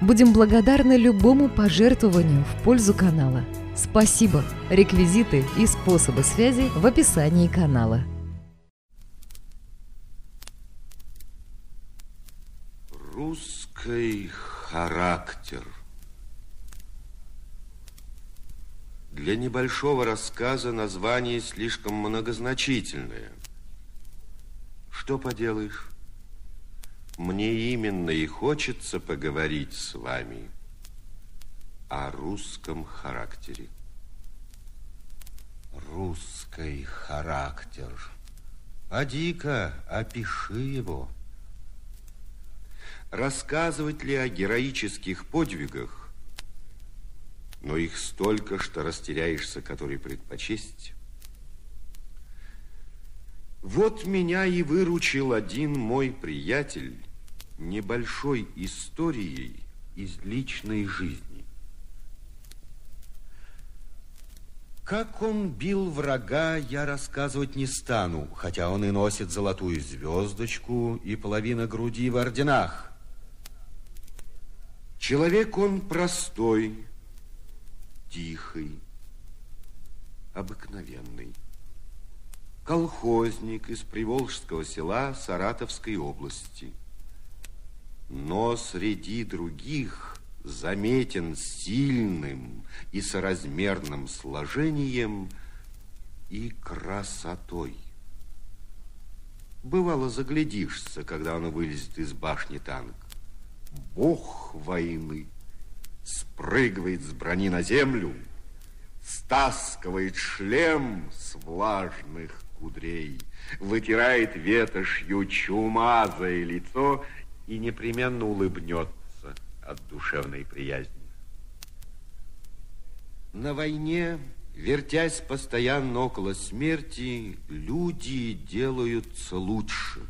Будем благодарны любому пожертвованию в пользу канала. Спасибо! Реквизиты и способы связи в описании канала. Русский характер. Для небольшого рассказа название слишком многозначительное. Что поделаешь? Мне именно и хочется поговорить с вами о русском характере. Русский характер. Поди-ка, опиши его. Рассказывать ли о героических подвигах, но их столько, что растеряешься, который предпочесть. Вот меня и выручил один мой приятель, небольшой историей из личной жизни. Как он бил врага, я рассказывать не стану, хотя он и носит золотую звездочку и половина груди в орденах. Человек он простой, тихий, обыкновенный. Колхозник из Приволжского села Саратовской области – но среди других заметен сильным и соразмерным сложением и красотой. Бывало, заглядишься, когда он вылезет из башни танк. Бог войны спрыгивает с брони на землю, стаскивает шлем с влажных кудрей, вытирает ветошью чумазое лицо и непременно улыбнется от душевной приязни. На войне, вертясь постоянно около смерти, люди делаются лучше.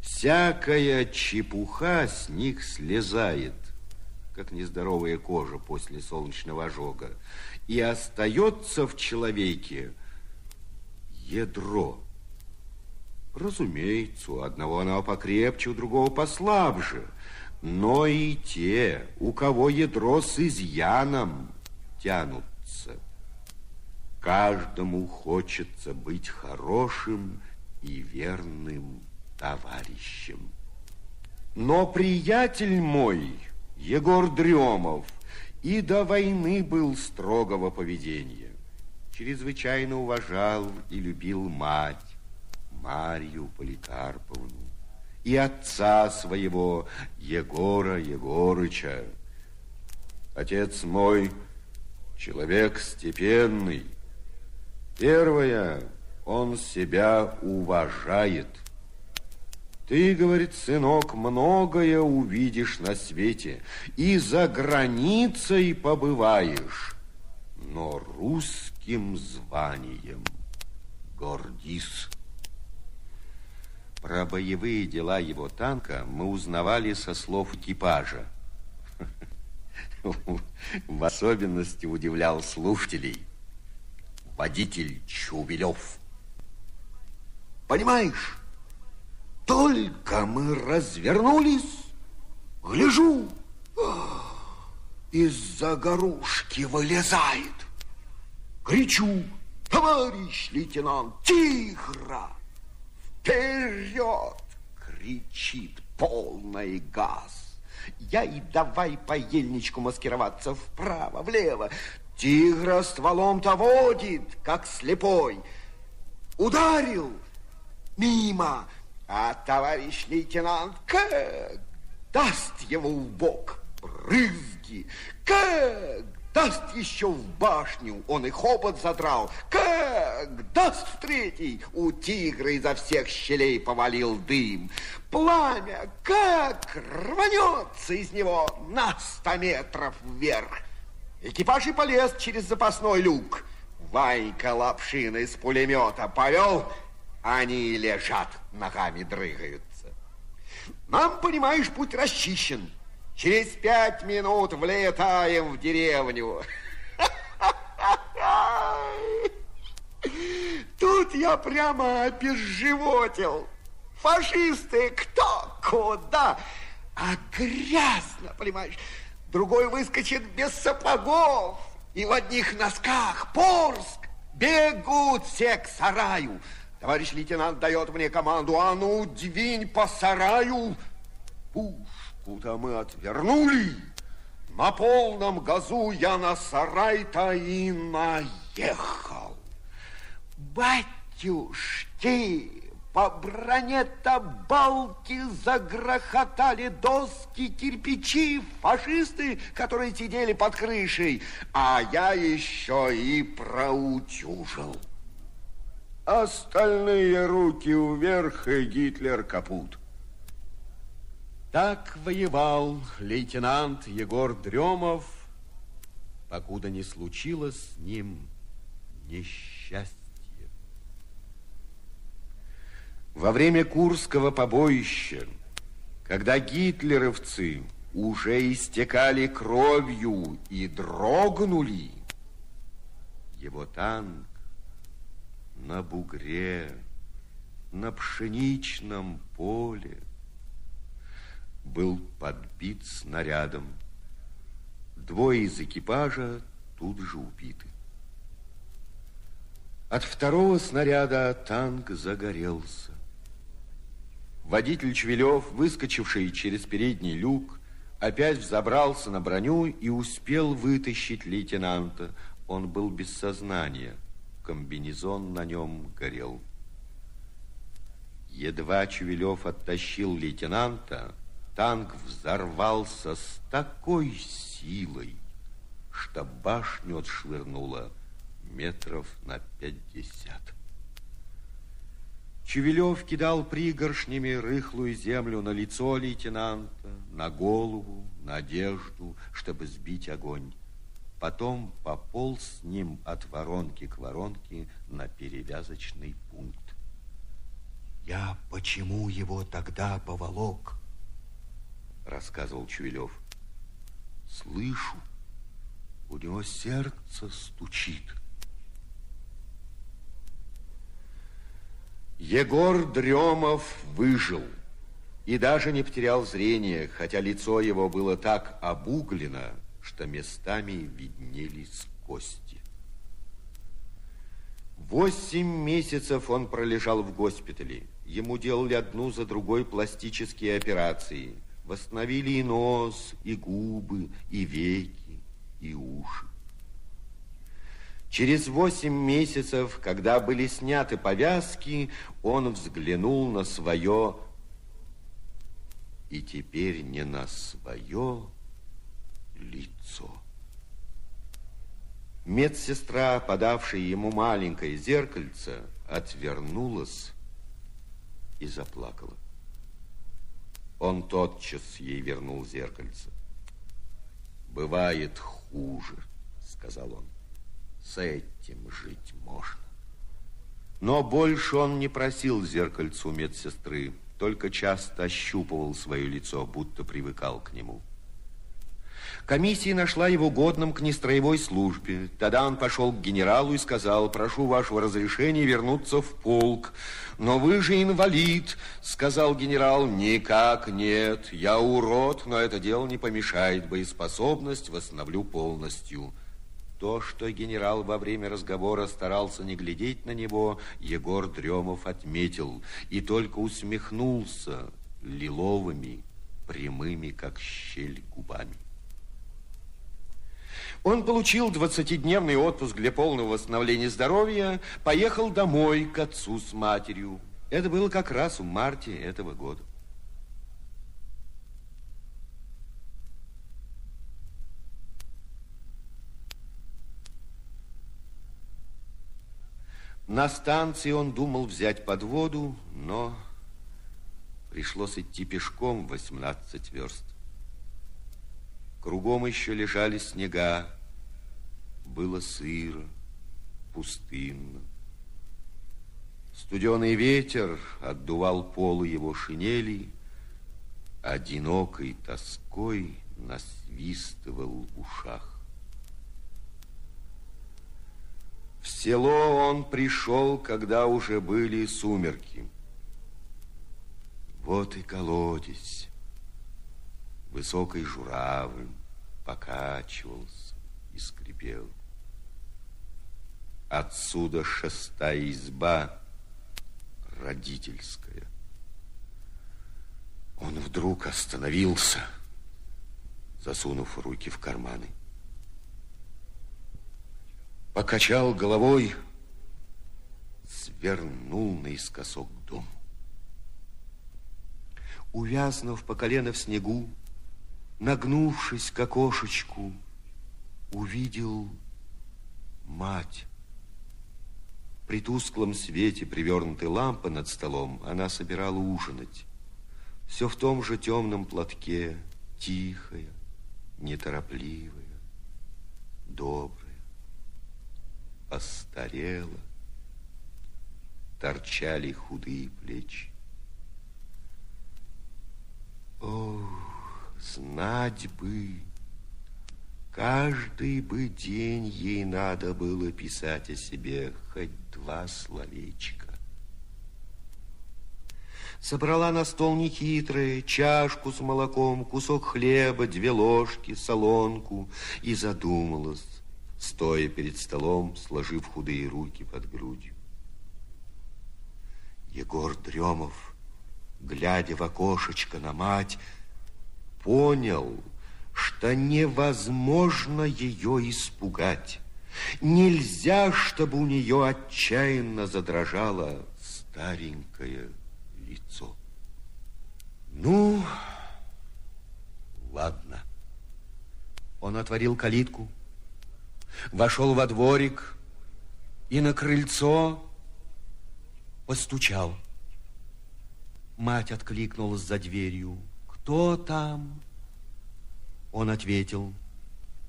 Всякая чепуха с них слезает, как нездоровая кожа после солнечного ожога, и остается в человеке ядро – Разумеется, у одного оно покрепче, у другого послабже. Но и те, у кого ядро с изъяном, тянутся. Каждому хочется быть хорошим и верным товарищем. Но приятель мой, Егор Дремов, и до войны был строгого поведения. Чрезвычайно уважал и любил мать Марью Поликарповну и отца своего Егора Егорыча. Отец мой человек степенный. Первое, он себя уважает. Ты, говорит, сынок, многое увидишь на свете, и за границей побываешь, но русским званием гордись. Про боевые дела его танка мы узнавали со слов экипажа. В особенности удивлял слушателей водитель Чувелев. Понимаешь, только мы развернулись, гляжу, из-за горушки вылезает. Кричу, товарищ лейтенант, тигра! Вперед! Кричит полный газ. Я и давай по ельничку маскироваться вправо, влево. Тигра стволом-то водит, как слепой. Ударил мимо, а товарищ лейтенант как даст его в бок брызги, как Даст еще в башню, он и хобот задрал. Как даст в третий, у тигра изо всех щелей повалил дым. Пламя как рванется из него на сто метров вверх. Экипаж и полез через запасной люк. Ванька Лапшин из пулемета повел, они лежат, ногами дрыгаются. Нам, понимаешь, путь расчищен. Через пять минут влетаем в деревню. Тут я прямо обезживотил. Фашисты кто куда, а грязно, понимаешь. Другой выскочит без сапогов и в одних носках. Порск! Бегут все к сараю. Товарищ лейтенант дает мне команду, а ну, двинь по сараю. Пушку-то мы отвернули. На полном газу я на сарай-то и наехал. Батюшки, по броне-то балки загрохотали доски, кирпичи, фашисты, которые сидели под крышей, а я еще и проутюжил. Остальные руки вверх, и Гитлер капут. Так воевал лейтенант Егор Дремов, покуда не случилось с ним несчастье. Во время Курского побоища, когда гитлеровцы уже истекали кровью и дрогнули, его танк на бугре, на пшеничном поле был подбит снарядом. Двое из экипажа тут же убиты. От второго снаряда танк загорелся. Водитель Чвилев, выскочивший через передний люк, опять взобрался на броню и успел вытащить лейтенанта. Он был без сознания комбинезон на нем горел. Едва Чувелев оттащил лейтенанта, танк взорвался с такой силой, что башню отшвырнуло метров на пятьдесят. Чувелев кидал пригоршнями рыхлую землю на лицо лейтенанта, на голову, на одежду, чтобы сбить огонь потом пополз с ним от воронки к воронке на перевязочный пункт. Я почему его тогда поволок? Рассказывал Чуелев. Слышу, у него сердце стучит. Егор Дремов выжил и даже не потерял зрение, хотя лицо его было так обуглено, что местами виднелись кости. Восемь месяцев он пролежал в госпитале. Ему делали одну за другой пластические операции. Восстановили и нос, и губы, и веки, и уши. Через восемь месяцев, когда были сняты повязки, он взглянул на свое, и теперь не на свое, лицо. Медсестра, подавшая ему маленькое зеркальце, отвернулась и заплакала. Он тотчас ей вернул зеркальце. «Бывает хуже», — сказал он. «С этим жить можно». Но больше он не просил зеркальцу медсестры, только часто ощупывал свое лицо, будто привыкал к нему. Комиссия нашла его годным к нестроевой службе. Тогда он пошел к генералу и сказал, прошу вашего разрешения вернуться в полк. Но вы же инвалид, сказал генерал. Никак нет, я урод, но это дело не помешает. Боеспособность восстановлю полностью. То, что генерал во время разговора старался не глядеть на него, Егор Дремов отметил и только усмехнулся лиловыми, прямыми, как щель, губами. Он получил 20-дневный отпуск для полного восстановления здоровья, поехал домой к отцу с матерью. Это было как раз в марте этого года. На станции он думал взять подводу, но пришлось идти пешком 18 верст. Кругом еще лежали снега, было сыро, пустынно. Студеный ветер отдувал полы его шинели, одинокой тоской насвистывал в ушах. В село он пришел, когда уже были сумерки. Вот и колодец, высокой журавль, покачивался и скрипел. Отсюда шестая изба родительская. Он вдруг остановился, засунув руки в карманы. Покачал головой, свернул наискосок к дому. Увязнув по колено в снегу, нагнувшись к окошечку, увидел мать. При тусклом свете привернутой лампы над столом она собирала ужинать. Все в том же темном платке, тихая, неторопливая, добрая, постарела, торчали худые плечи. Ох, знать бы, каждый бы день ей надо было писать о себе хоть два словечка собрала на стол нехитрое, чашку с молоком, кусок хлеба, две ложки, солонку и задумалась, стоя перед столом, сложив худые руки под грудью. Егор Дремов, глядя в окошечко на мать, понял, что невозможно ее испугать. Нельзя, чтобы у нее отчаянно задрожала старенькая лицо. Ну, ладно. Он отворил калитку, вошел во дворик и на крыльцо постучал. Мать откликнулась за дверью. «Кто там?» Он ответил.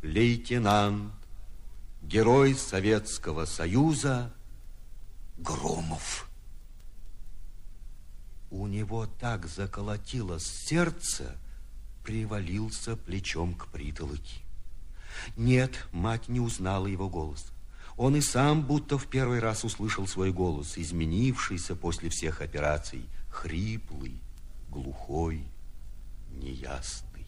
«Лейтенант, герой Советского Союза Громов». У него так заколотилось сердце, привалился плечом к притолоке. Нет, мать не узнала его голос. Он и сам будто в первый раз услышал свой голос, изменившийся после всех операций, хриплый, глухой, неясный.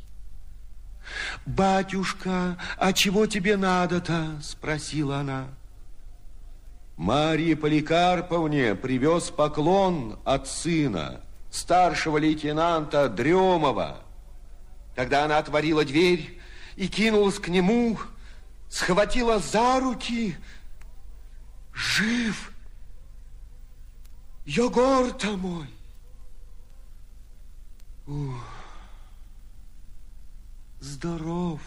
«Батюшка, а чего тебе надо-то?» – спросила она. Марье Поликарповне привез поклон от сына, старшего лейтенанта Дремова. Тогда она отворила дверь и кинулась к нему, схватила за руки. Жив! Егор-то мой! Ух, здоров!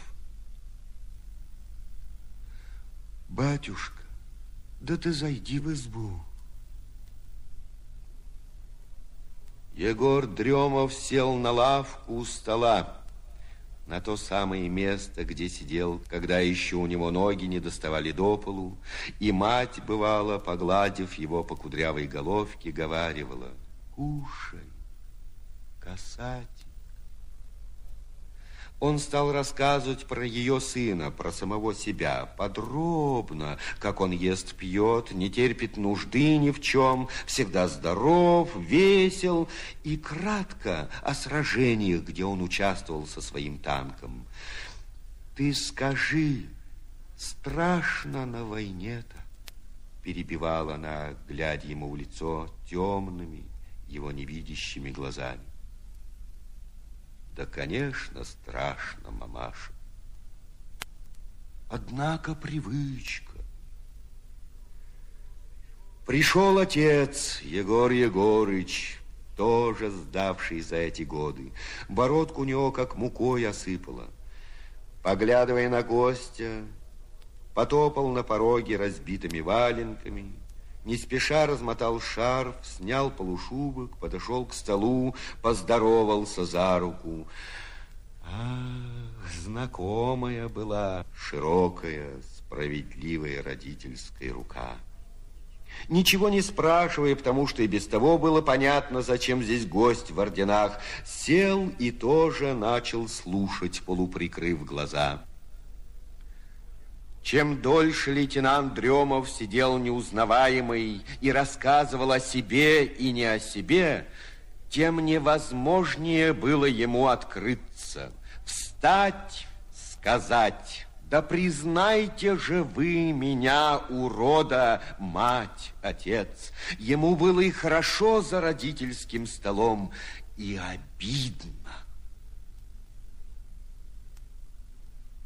Батюшка, да ты зайди в избу. Егор Дремов сел на лавку у стола, на то самое место, где сидел, когда еще у него ноги не доставали до полу, и мать, бывала, погладив его по кудрявой головке, говаривала, «Кушай, касать». Он стал рассказывать про ее сына, про самого себя, подробно, как он ест, пьет, не терпит нужды ни в чем, всегда здоров, весел, и кратко о сражениях, где он участвовал со своим танком. Ты скажи, страшно на войне-то? Перебивала она, глядя ему в лицо темными, его невидящими глазами. Да, конечно, страшно, мамаша. Однако привычка. Пришел отец, Егор Егорыч, тоже сдавший за эти годы. Бородку у него как мукой осыпала. Поглядывая на гостя, потопал на пороге разбитыми валенками, не спеша размотал шарф, снял полушубок, подошел к столу, поздоровался за руку. Ах, знакомая была широкая, справедливая родительская рука. Ничего не спрашивая, потому что и без того было понятно, зачем здесь гость в орденах, сел и тоже начал слушать, полуприкрыв глаза. Чем дольше лейтенант Дремов сидел неузнаваемый и рассказывал о себе и не о себе, тем невозможнее было ему открыться, встать, сказать, да признайте же вы меня, урода, мать, отец. Ему было и хорошо за родительским столом, и обидно.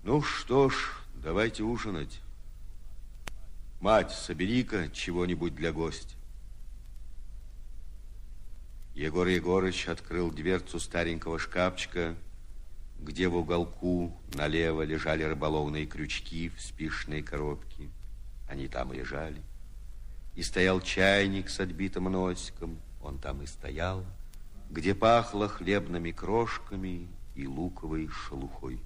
Ну что ж, Давайте ужинать. Мать, собери-ка чего-нибудь для гостя. Егор Егорыч открыл дверцу старенького шкафчика, где в уголку налево лежали рыболовные крючки в спишной коробке. Они там лежали. И стоял чайник с отбитым носиком, он там и стоял, где пахло хлебными крошками и луковой шелухой.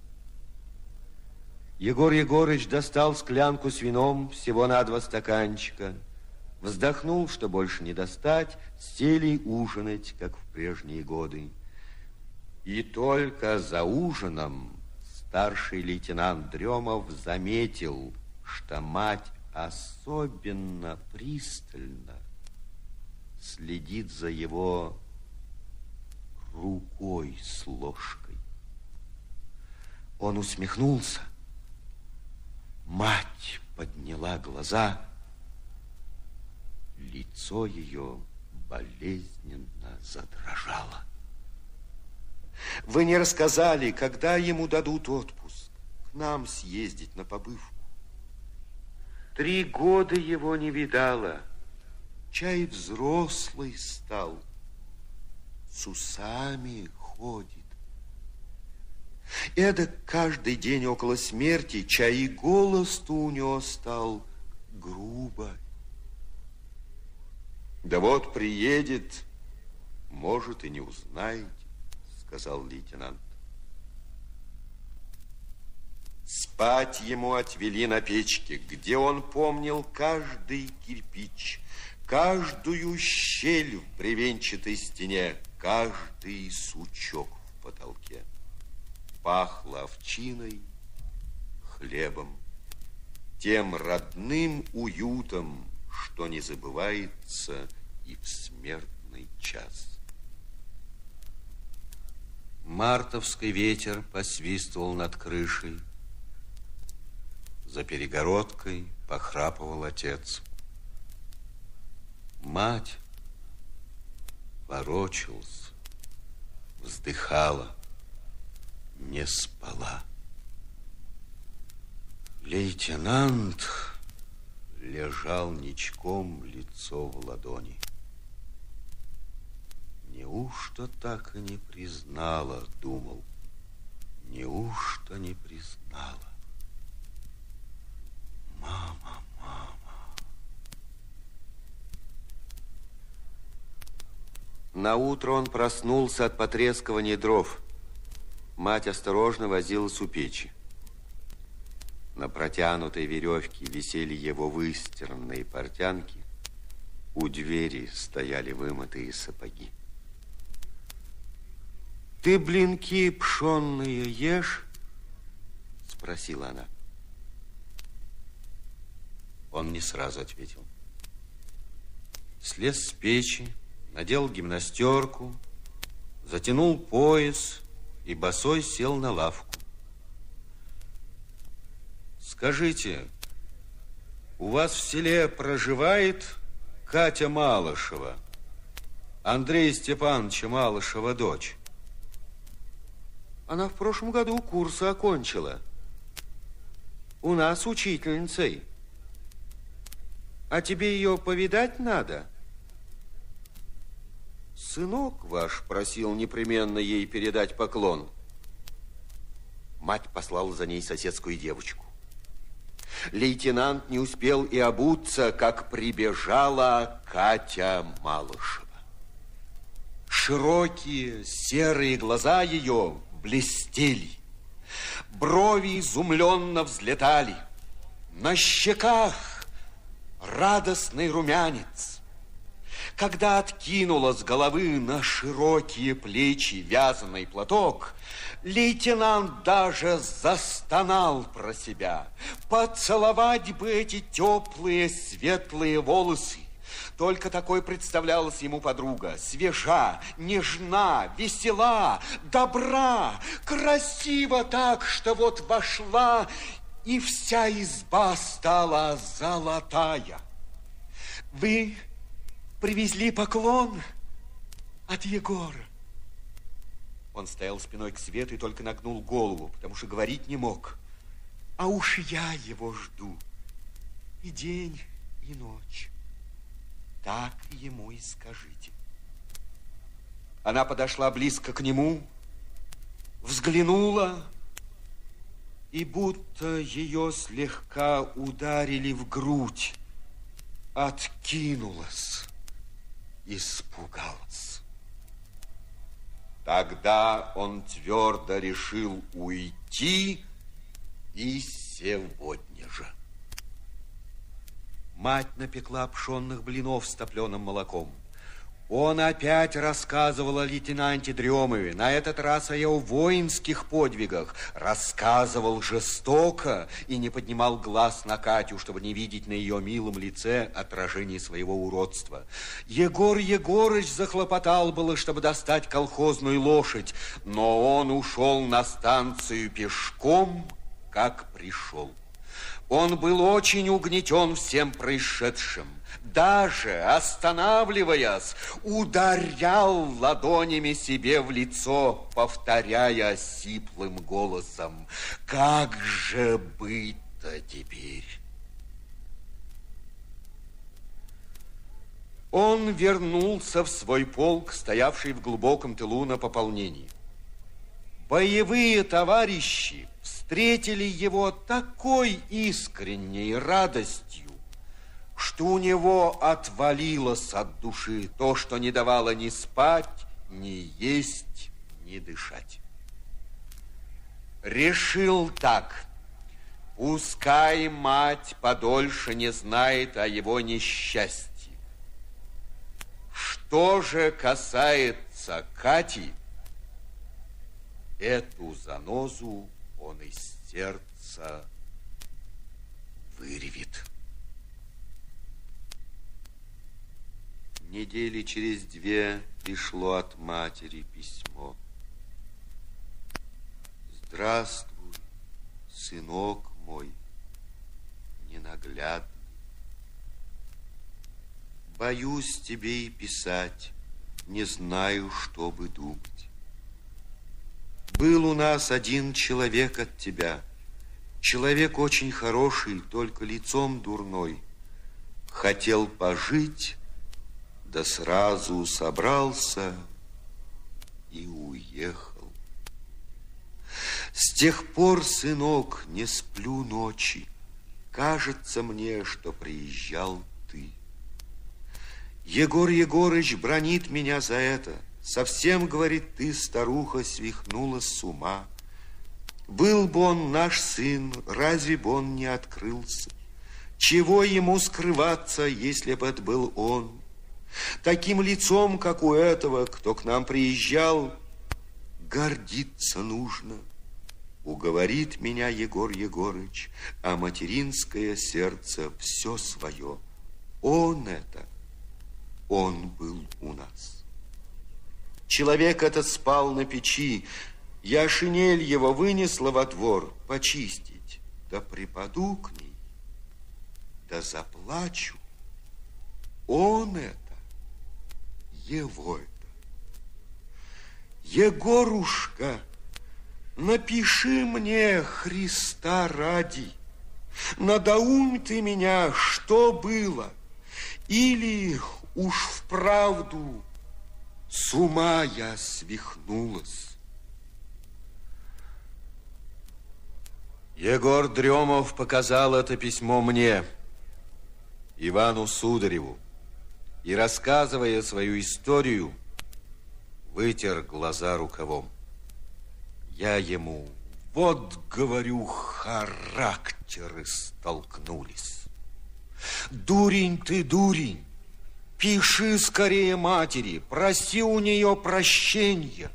Егор Егорыч достал склянку с вином всего на два стаканчика, вздохнул, что больше не достать, сели ужинать, как в прежние годы. И только за ужином старший лейтенант Дремов заметил, что мать особенно пристально следит за его рукой с ложкой. Он усмехнулся, Мать подняла глаза. Лицо ее болезненно задрожало. Вы не рассказали, когда ему дадут отпуск, к нам съездить на побывку. Три года его не видала. Чай взрослый стал, с усами ходит. Это каждый день около смерти чай и голос-то у него стал грубо. Да вот приедет, может, и не узнаете, сказал лейтенант. Спать ему отвели на печке, где он помнил каждый кирпич, каждую щель в бревенчатой стене, каждый сучок в потолке пахло овчиной, хлебом, тем родным уютом, что не забывается и в смертный час. Мартовский ветер посвистывал над крышей. За перегородкой похрапывал отец. Мать ворочалась, вздыхала не спала. Лейтенант лежал ничком лицо в ладони. Неужто так и не признала, думал. Неужто не признала? Мама, мама. На утро он проснулся от потрескивания дров. Мать осторожно возилась у печи. На протянутой веревке висели его выстиранные портянки. У двери стояли вымытые сапоги. «Ты блинки пшенные ешь?» Спросила она. Он не сразу ответил. Слез с печи, надел гимнастерку, затянул пояс и босой сел на лавку. Скажите, у вас в селе проживает Катя Малышева, Андрей Степановича Малышева дочь? Она в прошлом году курсы окончила. У нас учительницей. А тебе ее повидать надо? Сынок ваш просил непременно ей передать поклон. Мать послала за ней соседскую девочку. Лейтенант не успел и обуться, как прибежала Катя Малышева. Широкие серые глаза ее блестели, брови изумленно взлетали, на щеках радостный румянец. Когда откинула с головы на широкие плечи вязаный платок, лейтенант даже застонал про себя. Поцеловать бы эти теплые светлые волосы. Только такой представлялась ему подруга. Свежа, нежна, весела, добра, красиво так, что вот вошла, и вся изба стала золотая. Вы привезли поклон от Егора. Он стоял спиной к свету и только нагнул голову, потому что говорить не мог. А уж я его жду и день, и ночь. Так ему и скажите. Она подошла близко к нему, взглянула, и будто ее слегка ударили в грудь, откинулась испугалась. Тогда он твердо решил уйти и сегодня же. Мать напекла пшенных блинов с топленым молоком. Он опять рассказывал о лейтенанте Дремове, на этот раз о его воинских подвигах. Рассказывал жестоко и не поднимал глаз на Катю, чтобы не видеть на ее милом лице отражение своего уродства. Егор Егорыч захлопотал было, чтобы достать колхозную лошадь, но он ушел на станцию пешком, как пришел. Он был очень угнетен всем происшедшим даже останавливаясь, ударял ладонями себе в лицо, повторяя сиплым голосом, «Как же быть-то теперь?» Он вернулся в свой полк, стоявший в глубоком тылу на пополнении. Боевые товарищи встретили его такой искренней радостью, что у него отвалилось от души то, что не давало ни спать, ни есть, ни дышать. Решил так, пускай мать подольше не знает о его несчастье. Что же касается Кати, эту занозу он из сердца вырвет. Недели через две пришло от матери письмо. Здравствуй, сынок мой, ненаглядный. Боюсь тебе и писать, не знаю, что бы думать. Был у нас один человек от тебя, человек очень хороший, только лицом дурной. Хотел пожить, да сразу собрался и уехал. С тех пор, сынок, не сплю ночи. Кажется мне, что приезжал ты. Егор Егорыч бронит меня за это. Совсем, говорит, ты, старуха, свихнулась с ума. Был бы он наш сын, разве бы он не открылся? Чего ему скрываться, если бы это был он? Таким лицом, как у этого, кто к нам приезжал, гордиться нужно. Уговорит меня Егор Егорыч, а материнское сердце все свое. Он это, он был у нас. Человек этот спал на печи, я шинель его вынесла во двор почистить, да припаду к ней, да заплачу. Он это его это. Егорушка, напиши мне Христа ради, надоум ты меня, что было, или уж вправду с ума я свихнулась. Егор Дремов показал это письмо мне, Ивану Судареву и, рассказывая свою историю, вытер глаза рукавом. Я ему, вот, говорю, характеры столкнулись. Дурень ты, дурень, пиши скорее матери, проси у нее прощения.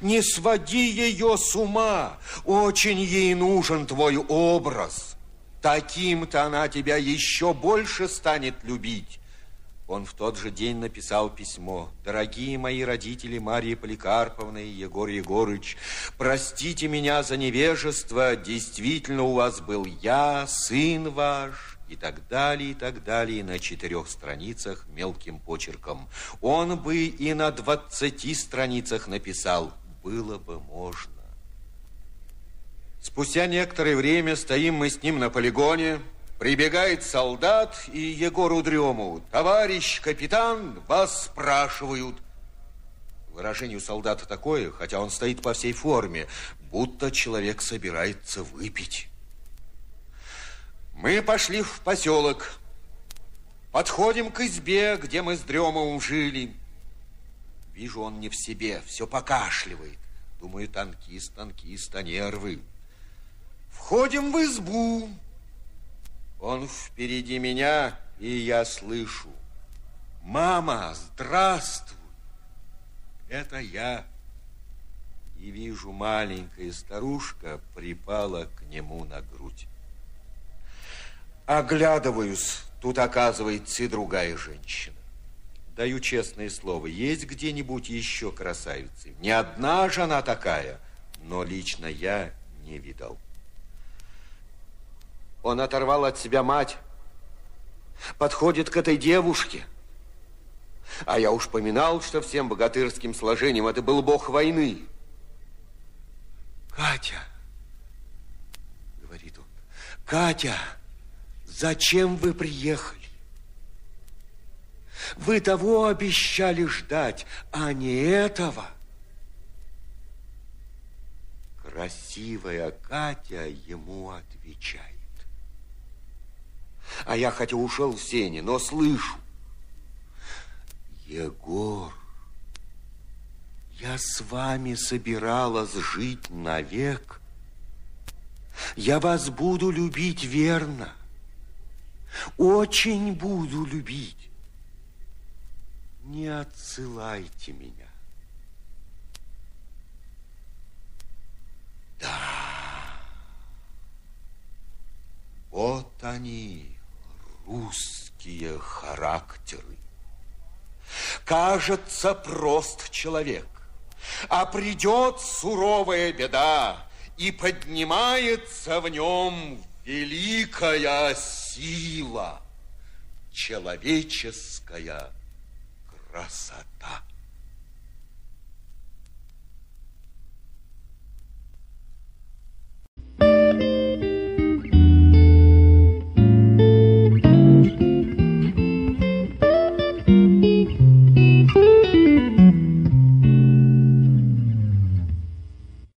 Не своди ее с ума, очень ей нужен твой образ. Таким-то она тебя еще больше станет любить. Он в тот же день написал письмо. «Дорогие мои родители Мария Поликарповна и Егор Егорыч, простите меня за невежество. Действительно, у вас был я, сын ваш, и так далее, и так далее, на четырех страницах мелким почерком. Он бы и на двадцати страницах написал, было бы можно. Спустя некоторое время стоим мы с ним на полигоне, Прибегает солдат и Егору Дрему. Товарищ капитан, вас спрашивают. Выражение у солдата такое, хотя он стоит по всей форме, будто человек собирается выпить. Мы пошли в поселок. Подходим к избе, где мы с Дремовым жили. Вижу, он не в себе, все покашливает. Думаю, танкист, танкист, а нервы. Входим в избу. Он впереди меня, и я слышу. Мама, здравствуй! Это я. И вижу, маленькая старушка припала к нему на грудь. Оглядываюсь, тут оказывается и другая женщина. Даю честное слово, есть где-нибудь еще красавицы. Не одна же она такая, но лично я не видал. Он оторвал от себя мать, подходит к этой девушке. А я уж поминал, что всем богатырским сложением это был бог войны. Катя, говорит он, Катя, зачем вы приехали? Вы того обещали ждать, а не этого. Красивая Катя ему отвечает. А я хотя ушел в сене, но слышу. Егор, я с вами собиралась жить навек. Я вас буду любить верно. Очень буду любить. Не отсылайте меня. Да. Вот они русские характеры. Кажется, прост человек, а придет суровая беда, и поднимается в нем великая сила, человеческая красота.